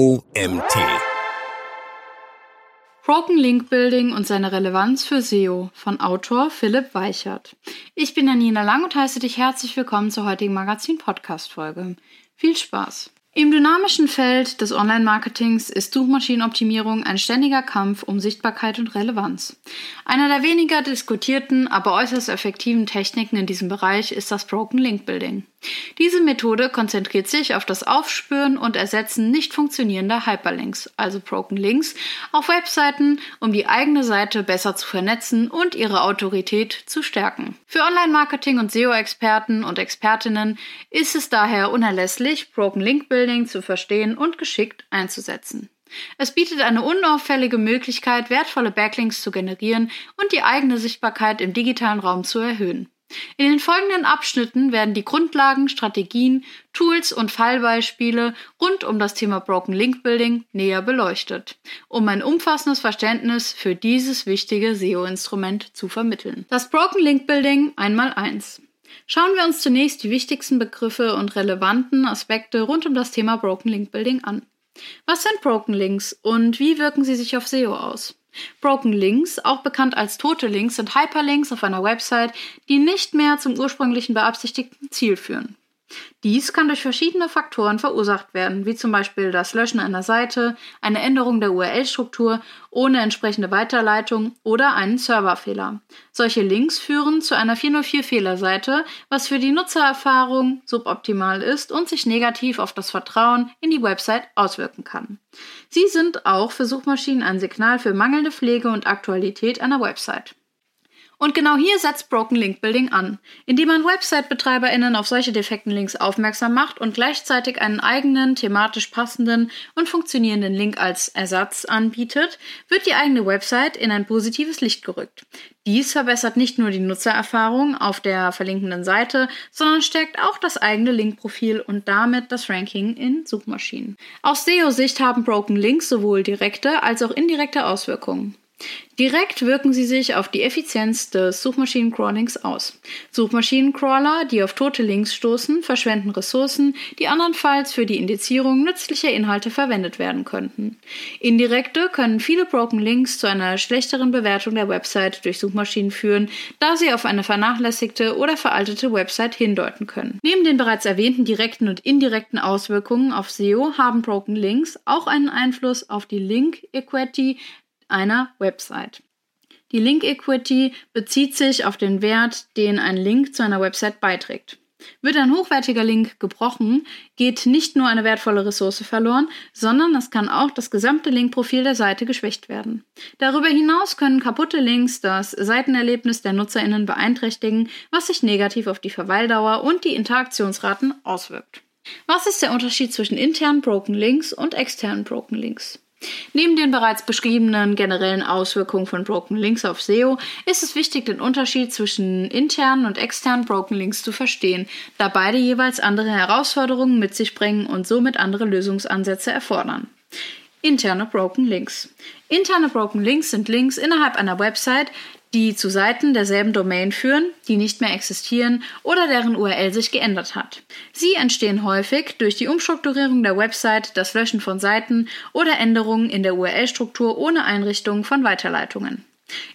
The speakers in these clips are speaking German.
OMT. Broken Link Building und seine Relevanz für SEO von Autor Philipp Weichert. Ich bin Janina Lang und heiße dich herzlich willkommen zur heutigen Magazin-Podcast-Folge. Viel Spaß! Im dynamischen Feld des Online-Marketings ist Suchmaschinenoptimierung ein ständiger Kampf um Sichtbarkeit und Relevanz. Einer der weniger diskutierten, aber äußerst effektiven Techniken in diesem Bereich ist das Broken Link Building. Diese Methode konzentriert sich auf das Aufspüren und Ersetzen nicht funktionierender Hyperlinks, also Broken Links, auf Webseiten, um die eigene Seite besser zu vernetzen und ihre Autorität zu stärken. Für Online-Marketing und SEO-Experten und Expertinnen ist es daher unerlässlich, Broken Link Building zu verstehen und geschickt einzusetzen. Es bietet eine unauffällige Möglichkeit, wertvolle Backlinks zu generieren und die eigene Sichtbarkeit im digitalen Raum zu erhöhen. In den folgenden Abschnitten werden die Grundlagen, Strategien, Tools und Fallbeispiele rund um das Thema Broken Link Building näher beleuchtet, um ein umfassendes Verständnis für dieses wichtige SEO-Instrument zu vermitteln. Das Broken Link Building einmal eins. Schauen wir uns zunächst die wichtigsten Begriffe und relevanten Aspekte rund um das Thema Broken Link Building an. Was sind Broken Links und wie wirken sie sich auf SEO aus? Broken Links, auch bekannt als tote Links, sind Hyperlinks auf einer Website, die nicht mehr zum ursprünglichen beabsichtigten Ziel führen. Dies kann durch verschiedene Faktoren verursacht werden, wie zum Beispiel das Löschen einer Seite, eine Änderung der URL-Struktur ohne entsprechende Weiterleitung oder einen Serverfehler. Solche Links führen zu einer 404-Fehlerseite, was für die Nutzererfahrung suboptimal ist und sich negativ auf das Vertrauen in die Website auswirken kann. Sie sind auch für Suchmaschinen ein Signal für mangelnde Pflege und Aktualität einer Website. Und genau hier setzt Broken Link Building an, indem man Website-BetreiberInnen auf solche defekten Links aufmerksam macht und gleichzeitig einen eigenen, thematisch passenden und funktionierenden Link als Ersatz anbietet, wird die eigene Website in ein positives Licht gerückt. Dies verbessert nicht nur die Nutzererfahrung auf der verlinkenden Seite, sondern stärkt auch das eigene Linkprofil und damit das Ranking in Suchmaschinen. Aus SEO-Sicht haben Broken Links sowohl direkte als auch indirekte Auswirkungen. Direkt wirken sie sich auf die Effizienz des Suchmaschinencrawlings aus. Suchmaschinencrawler, die auf tote Links stoßen, verschwenden Ressourcen, die andernfalls für die Indizierung nützlicher Inhalte verwendet werden könnten. Indirekte können viele Broken Links zu einer schlechteren Bewertung der Website durch Suchmaschinen führen, da sie auf eine vernachlässigte oder veraltete Website hindeuten können. Neben den bereits erwähnten direkten und indirekten Auswirkungen auf SEO haben Broken Links auch einen Einfluss auf die Link Equity einer Website. Die Link Equity bezieht sich auf den Wert, den ein Link zu einer Website beiträgt. Wird ein hochwertiger Link gebrochen, geht nicht nur eine wertvolle Ressource verloren, sondern es kann auch das gesamte Linkprofil der Seite geschwächt werden. Darüber hinaus können kaputte Links das Seitenerlebnis der Nutzerinnen beeinträchtigen, was sich negativ auf die Verweildauer und die Interaktionsraten auswirkt. Was ist der Unterschied zwischen internen Broken Links und externen Broken Links? Neben den bereits beschriebenen generellen Auswirkungen von Broken Links auf SEO ist es wichtig, den Unterschied zwischen internen und externen Broken Links zu verstehen, da beide jeweils andere Herausforderungen mit sich bringen und somit andere Lösungsansätze erfordern. Interne Broken Links. Interne Broken Links sind Links innerhalb einer Website, die zu Seiten derselben Domain führen, die nicht mehr existieren oder deren URL sich geändert hat. Sie entstehen häufig durch die Umstrukturierung der Website, das Löschen von Seiten oder Änderungen in der URL-Struktur ohne Einrichtung von Weiterleitungen.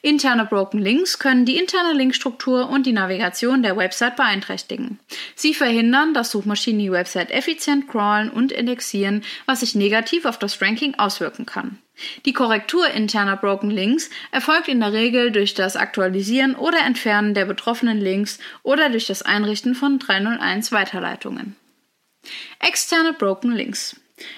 Interne Broken Links können die interne Linkstruktur und die Navigation der Website beeinträchtigen. Sie verhindern, dass Suchmaschinen die Website effizient crawlen und indexieren, was sich negativ auf das Ranking auswirken kann. Die Korrektur interner Broken Links erfolgt in der Regel durch das Aktualisieren oder Entfernen der betroffenen Links oder durch das Einrichten von 301 Weiterleitungen. Externe Broken Links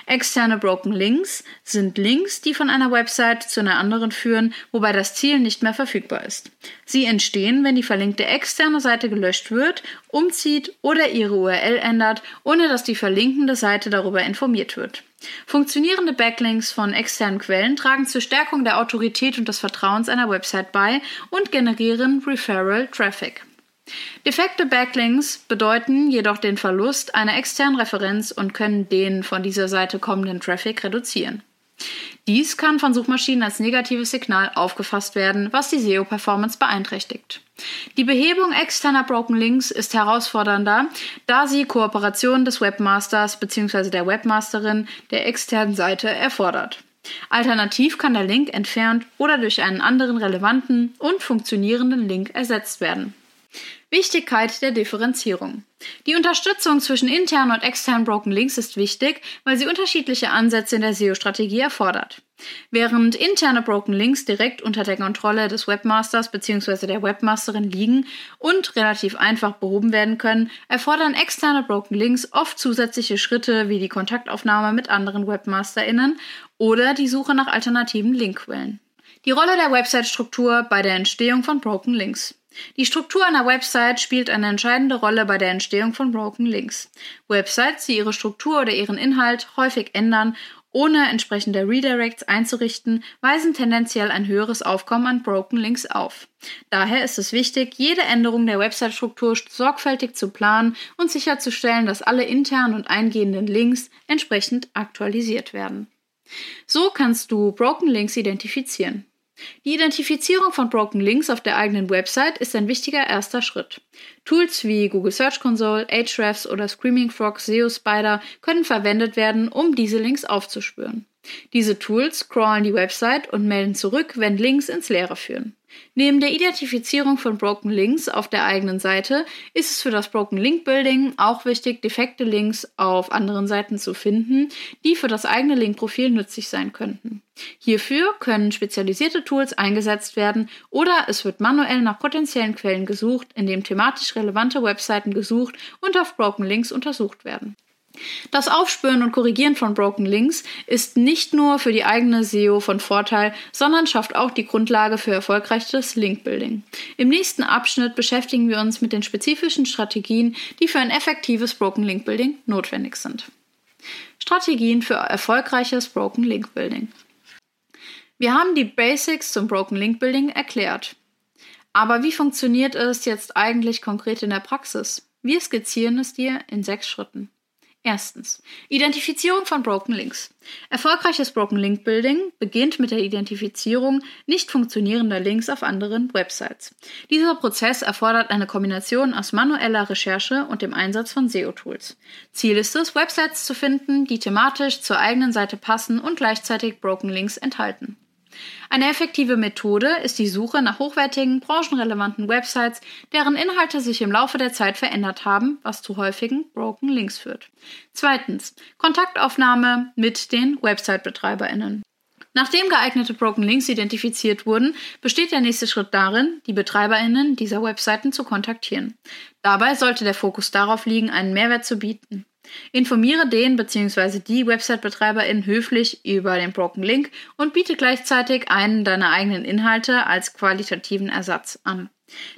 Externe Broken Links sind Links, die von einer Website zu einer anderen führen, wobei das Ziel nicht mehr verfügbar ist. Sie entstehen, wenn die verlinkte externe Seite gelöscht wird, umzieht oder ihre URL ändert, ohne dass die verlinkende Seite darüber informiert wird. Funktionierende Backlinks von externen Quellen tragen zur Stärkung der Autorität und des Vertrauens einer Website bei und generieren Referral Traffic. Defekte Backlinks bedeuten jedoch den Verlust einer externen Referenz und können den von dieser Seite kommenden Traffic reduzieren. Dies kann von Suchmaschinen als negatives Signal aufgefasst werden, was die SEO-Performance beeinträchtigt. Die Behebung externer Broken Links ist herausfordernder, da sie Kooperation des Webmasters bzw. der Webmasterin der externen Seite erfordert. Alternativ kann der Link entfernt oder durch einen anderen relevanten und funktionierenden Link ersetzt werden. Wichtigkeit der Differenzierung. Die Unterstützung zwischen internen und externen Broken Links ist wichtig, weil sie unterschiedliche Ansätze in der SEO-Strategie erfordert. Während interne Broken Links direkt unter der Kontrolle des Webmasters bzw. der Webmasterin liegen und relativ einfach behoben werden können, erfordern externe Broken Links oft zusätzliche Schritte wie die Kontaktaufnahme mit anderen WebmasterInnen oder die Suche nach alternativen Linkquellen. Die Rolle der Website-Struktur bei der Entstehung von Broken Links. Die Struktur einer Website spielt eine entscheidende Rolle bei der Entstehung von Broken Links. Websites, die ihre Struktur oder ihren Inhalt häufig ändern, ohne entsprechende Redirects einzurichten, weisen tendenziell ein höheres Aufkommen an Broken Links auf. Daher ist es wichtig, jede Änderung der Website-Struktur sorgfältig zu planen und sicherzustellen, dass alle internen und eingehenden Links entsprechend aktualisiert werden. So kannst du Broken Links identifizieren. Die Identifizierung von Broken Links auf der eigenen Website ist ein wichtiger erster Schritt. Tools wie Google Search Console, Ahrefs oder Screaming Frog SEO Spider können verwendet werden, um diese Links aufzuspüren. Diese Tools crawlen die Website und melden zurück, wenn Links ins Leere führen. Neben der Identifizierung von Broken Links auf der eigenen Seite ist es für das Broken Link Building auch wichtig, defekte Links auf anderen Seiten zu finden, die für das eigene Linkprofil nützlich sein könnten. Hierfür können spezialisierte Tools eingesetzt werden oder es wird manuell nach potenziellen Quellen gesucht, indem thematisch relevante Webseiten gesucht und auf Broken Links untersucht werden. Das Aufspüren und Korrigieren von Broken Links ist nicht nur für die eigene SEO von Vorteil, sondern schafft auch die Grundlage für erfolgreiches Linkbuilding. Im nächsten Abschnitt beschäftigen wir uns mit den spezifischen Strategien, die für ein effektives Broken Link Building notwendig sind. Strategien für erfolgreiches Broken Link Building. Wir haben die Basics zum Broken Link Building erklärt. Aber wie funktioniert es jetzt eigentlich konkret in der Praxis? Wir skizzieren es dir in sechs Schritten. Erstens. Identifizierung von Broken Links. Erfolgreiches Broken Link Building beginnt mit der Identifizierung nicht funktionierender Links auf anderen Websites. Dieser Prozess erfordert eine Kombination aus manueller Recherche und dem Einsatz von SEO-Tools. Ziel ist es, Websites zu finden, die thematisch zur eigenen Seite passen und gleichzeitig Broken Links enthalten. Eine effektive Methode ist die Suche nach hochwertigen, branchenrelevanten Websites, deren Inhalte sich im Laufe der Zeit verändert haben, was zu häufigen Broken Links führt. Zweitens. Kontaktaufnahme mit den Website-BetreiberInnen. Nachdem geeignete Broken Links identifiziert wurden, besteht der nächste Schritt darin, die BetreiberInnen dieser Webseiten zu kontaktieren. Dabei sollte der Fokus darauf liegen, einen Mehrwert zu bieten. Informiere den bzw. die Website-BetreiberInnen höflich über den Broken Link und biete gleichzeitig einen deiner eigenen Inhalte als qualitativen Ersatz an.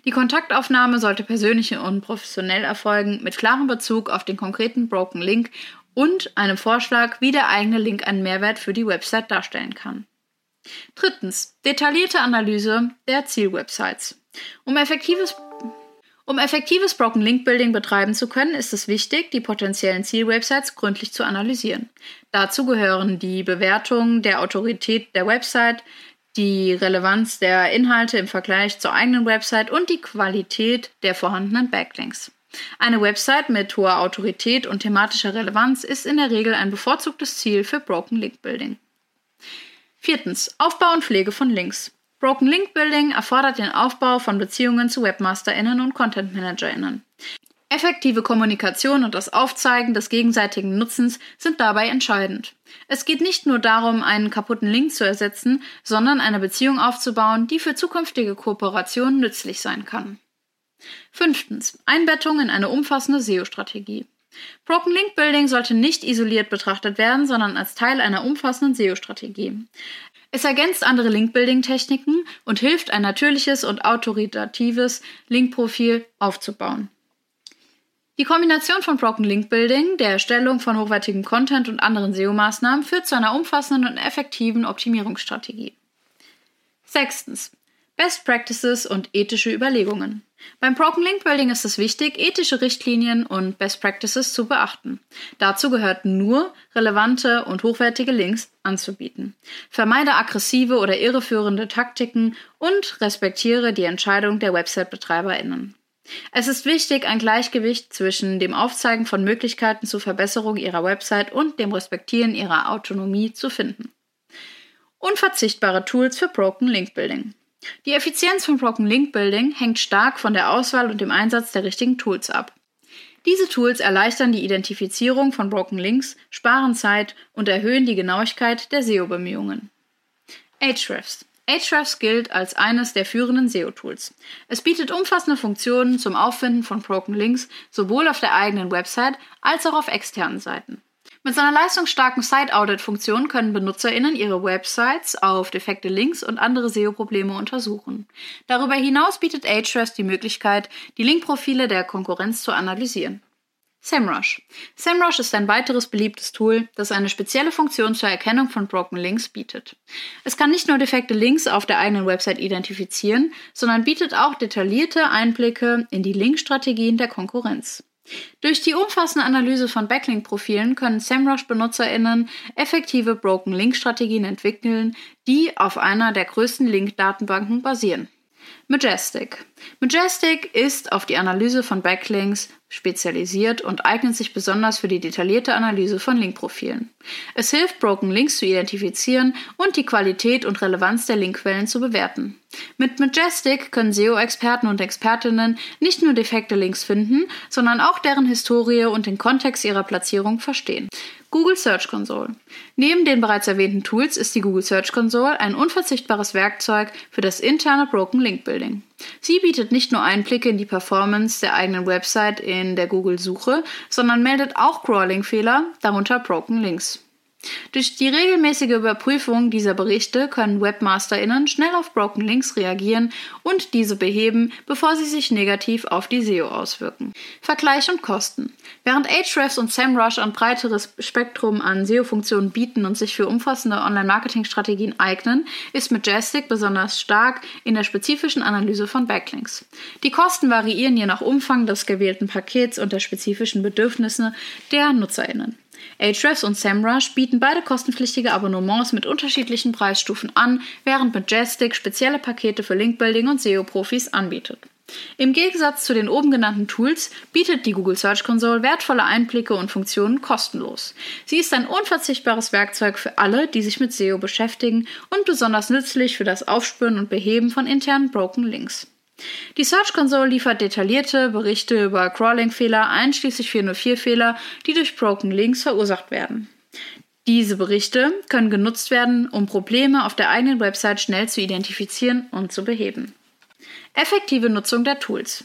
Die Kontaktaufnahme sollte persönlich und professionell erfolgen, mit klarem Bezug auf den konkreten Broken Link und einem Vorschlag, wie der eigene Link einen Mehrwert für die Website darstellen kann. Drittens. Detaillierte Analyse der Zielwebsites. Um effektives um effektives Broken Link Building betreiben zu können, ist es wichtig, die potenziellen Zielwebsites gründlich zu analysieren. Dazu gehören die Bewertung der Autorität der Website, die Relevanz der Inhalte im Vergleich zur eigenen Website und die Qualität der vorhandenen Backlinks. Eine Website mit hoher Autorität und thematischer Relevanz ist in der Regel ein bevorzugtes Ziel für Broken Link Building. Viertens. Aufbau und Pflege von Links. Broken Link Building erfordert den Aufbau von Beziehungen zu WebmasterInnen und Content ManagerInnen. Effektive Kommunikation und das Aufzeigen des gegenseitigen Nutzens sind dabei entscheidend. Es geht nicht nur darum, einen kaputten Link zu ersetzen, sondern eine Beziehung aufzubauen, die für zukünftige Kooperationen nützlich sein kann. Fünftens. Einbettung in eine umfassende SEO-Strategie. Broken Link Building sollte nicht isoliert betrachtet werden, sondern als Teil einer umfassenden SEO-Strategie. Es ergänzt andere Link-Building-Techniken und hilft, ein natürliches und autoritatives Link-Profil aufzubauen. Die Kombination von Broken Link Building, der Erstellung von hochwertigem Content und anderen SEO-Maßnahmen führt zu einer umfassenden und effektiven Optimierungsstrategie. Sechstens. Best Practices und ethische Überlegungen. Beim Broken Link Building ist es wichtig, ethische Richtlinien und Best Practices zu beachten. Dazu gehört nur, relevante und hochwertige Links anzubieten. Vermeide aggressive oder irreführende Taktiken und respektiere die Entscheidung der Website-BetreiberInnen. Es ist wichtig, ein Gleichgewicht zwischen dem Aufzeigen von Möglichkeiten zur Verbesserung Ihrer Website und dem Respektieren Ihrer Autonomie zu finden. Unverzichtbare Tools für Broken Link Building. Die Effizienz von Broken Link Building hängt stark von der Auswahl und dem Einsatz der richtigen Tools ab. Diese Tools erleichtern die Identifizierung von Broken Links, sparen Zeit und erhöhen die Genauigkeit der SEO-Bemühungen. Ahrefs. Ahrefs gilt als eines der führenden SEO-Tools. Es bietet umfassende Funktionen zum Auffinden von Broken Links sowohl auf der eigenen Website als auch auf externen Seiten. Mit seiner leistungsstarken Site-Audit-Funktion können BenutzerInnen ihre Websites auf defekte Links und andere SEO-Probleme untersuchen. Darüber hinaus bietet Ahrefs die Möglichkeit, die Linkprofile der Konkurrenz zu analysieren. SEMrush. SEMrush ist ein weiteres beliebtes Tool, das eine spezielle Funktion zur Erkennung von Broken Links bietet. Es kann nicht nur defekte Links auf der eigenen Website identifizieren, sondern bietet auch detaillierte Einblicke in die Linkstrategien der Konkurrenz. Durch die umfassende Analyse von Backlink-Profilen können SEMrush-BenutzerInnen effektive Broken Link-Strategien entwickeln, die auf einer der größten Link-Datenbanken basieren. Majestic. Majestic ist auf die Analyse von Backlinks spezialisiert und eignet sich besonders für die detaillierte Analyse von Linkprofilen. Es hilft, Broken Links zu identifizieren und die Qualität und Relevanz der Linkquellen zu bewerten. Mit Majestic können SEO-Experten und Expertinnen nicht nur defekte Links finden, sondern auch deren Historie und den Kontext ihrer Platzierung verstehen. Google Search Console. Neben den bereits erwähnten Tools ist die Google Search Console ein unverzichtbares Werkzeug für das interne Broken Link Building. Sie bietet nicht nur Einblicke in die Performance der eigenen Website in der Google-Suche, sondern meldet auch Crawling-Fehler, darunter Broken Links. Durch die regelmäßige Überprüfung dieser Berichte können WebmasterInnen schnell auf Broken Links reagieren und diese beheben, bevor sie sich negativ auf die SEO auswirken. Vergleich und Kosten. Während Ahrefs und SEMrush ein breiteres Spektrum an SEO-Funktionen bieten und sich für umfassende Online-Marketing-Strategien eignen, ist Majestic besonders stark in der spezifischen Analyse von Backlinks. Die Kosten variieren je nach Umfang des gewählten Pakets und der spezifischen Bedürfnisse der NutzerInnen. Ahrefs und SEMrush bieten beide kostenpflichtige Abonnements mit unterschiedlichen Preisstufen an, während Majestic spezielle Pakete für Linkbuilding und SEO-Profis anbietet. Im Gegensatz zu den oben genannten Tools bietet die Google Search Console wertvolle Einblicke und Funktionen kostenlos. Sie ist ein unverzichtbares Werkzeug für alle, die sich mit SEO beschäftigen und besonders nützlich für das Aufspüren und Beheben von internen Broken Links. Die Search Console liefert detaillierte Berichte über Crawling-Fehler, einschließlich 404-Fehler, die durch Broken Links verursacht werden. Diese Berichte können genutzt werden, um Probleme auf der eigenen Website schnell zu identifizieren und zu beheben. Effektive Nutzung der Tools.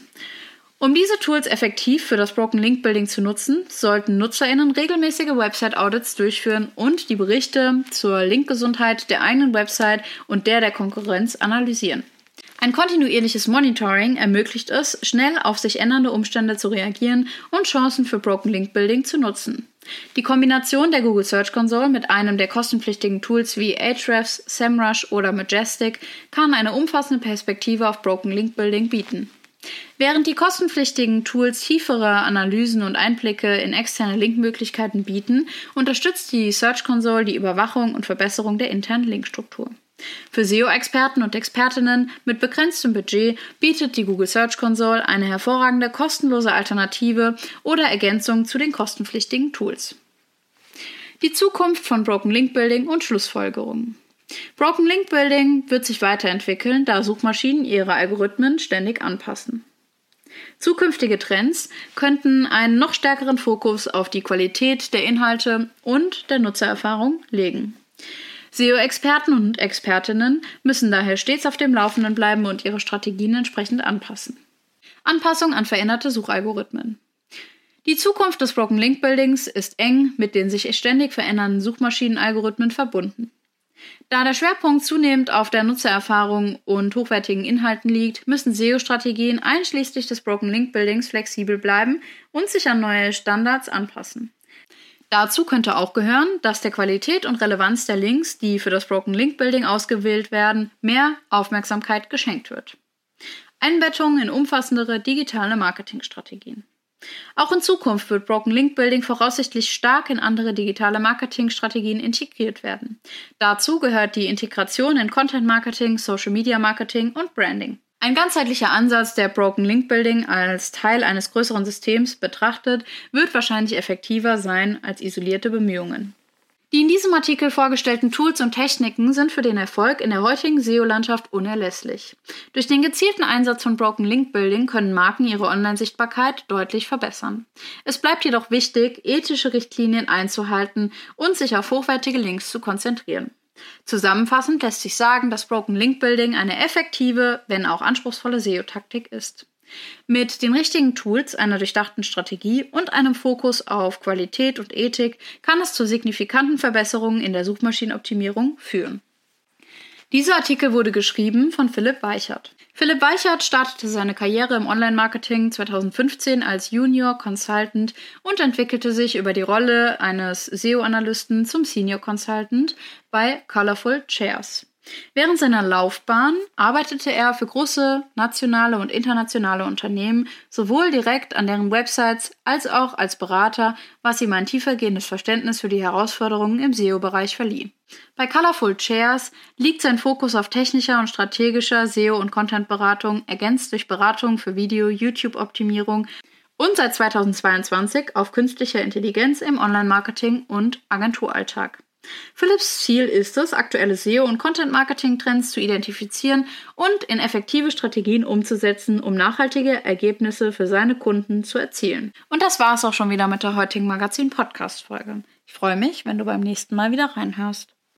Um diese Tools effektiv für das Broken Link Building zu nutzen, sollten NutzerInnen regelmäßige Website-Audits durchführen und die Berichte zur Linkgesundheit der eigenen Website und der der Konkurrenz analysieren. Ein kontinuierliches Monitoring ermöglicht es, schnell auf sich ändernde Umstände zu reagieren und Chancen für Broken Link Building zu nutzen. Die Kombination der Google Search Console mit einem der kostenpflichtigen Tools wie Ahrefs, SEMrush oder Majestic kann eine umfassende Perspektive auf Broken Link Building bieten. Während die kostenpflichtigen Tools tiefere Analysen und Einblicke in externe Linkmöglichkeiten bieten, unterstützt die Search Console die Überwachung und Verbesserung der internen Linkstruktur. Für SEO-Experten und Expertinnen mit begrenztem Budget bietet die Google Search Console eine hervorragende kostenlose Alternative oder Ergänzung zu den kostenpflichtigen Tools. Die Zukunft von Broken Link Building und Schlussfolgerungen. Broken Link Building wird sich weiterentwickeln, da Suchmaschinen ihre Algorithmen ständig anpassen. Zukünftige Trends könnten einen noch stärkeren Fokus auf die Qualität der Inhalte und der Nutzererfahrung legen. SEO-Experten und Expertinnen müssen daher stets auf dem Laufenden bleiben und ihre Strategien entsprechend anpassen. Anpassung an veränderte Suchalgorithmen. Die Zukunft des Broken Link Buildings ist eng mit den sich ständig verändernden Suchmaschinenalgorithmen verbunden. Da der Schwerpunkt zunehmend auf der Nutzererfahrung und hochwertigen Inhalten liegt, müssen SEO-Strategien einschließlich des Broken Link Buildings flexibel bleiben und sich an neue Standards anpassen. Dazu könnte auch gehören, dass der Qualität und Relevanz der Links, die für das Broken Link Building ausgewählt werden, mehr Aufmerksamkeit geschenkt wird. Einbettung in umfassendere digitale Marketingstrategien. Auch in Zukunft wird Broken Link Building voraussichtlich stark in andere digitale Marketingstrategien integriert werden. Dazu gehört die Integration in Content Marketing, Social Media Marketing und Branding. Ein ganzheitlicher Ansatz, der Broken Link Building als Teil eines größeren Systems betrachtet, wird wahrscheinlich effektiver sein als isolierte Bemühungen. Die in diesem Artikel vorgestellten Tools und Techniken sind für den Erfolg in der heutigen SEO-Landschaft unerlässlich. Durch den gezielten Einsatz von Broken Link Building können Marken ihre Online-Sichtbarkeit deutlich verbessern. Es bleibt jedoch wichtig, ethische Richtlinien einzuhalten und sich auf hochwertige Links zu konzentrieren. Zusammenfassend lässt sich sagen, dass Broken Link Building eine effektive, wenn auch anspruchsvolle SEO-Taktik ist. Mit den richtigen Tools, einer durchdachten Strategie und einem Fokus auf Qualität und Ethik kann es zu signifikanten Verbesserungen in der Suchmaschinenoptimierung führen. Dieser Artikel wurde geschrieben von Philipp Weichert. Philipp Weichert startete seine Karriere im Online-Marketing 2015 als Junior Consultant und entwickelte sich über die Rolle eines SEO-Analysten zum Senior Consultant bei Colorful Chairs. Während seiner Laufbahn arbeitete er für große nationale und internationale Unternehmen sowohl direkt an deren Websites als auch als Berater, was ihm ein tiefergehendes Verständnis für die Herausforderungen im SEO-Bereich verlieh. Bei Colorful Chairs liegt sein Fokus auf technischer und strategischer SEO- und Content-Beratung, ergänzt durch Beratung für Video, YouTube-Optimierung und seit 2022 auf künstlicher Intelligenz im Online-Marketing und Agenturalltag. Philips Ziel ist es, aktuelle SEO- und Content-Marketing-Trends zu identifizieren und in effektive Strategien umzusetzen, um nachhaltige Ergebnisse für seine Kunden zu erzielen. Und das war es auch schon wieder mit der heutigen Magazin-Podcast-Folge. Ich freue mich, wenn du beim nächsten Mal wieder reinhörst.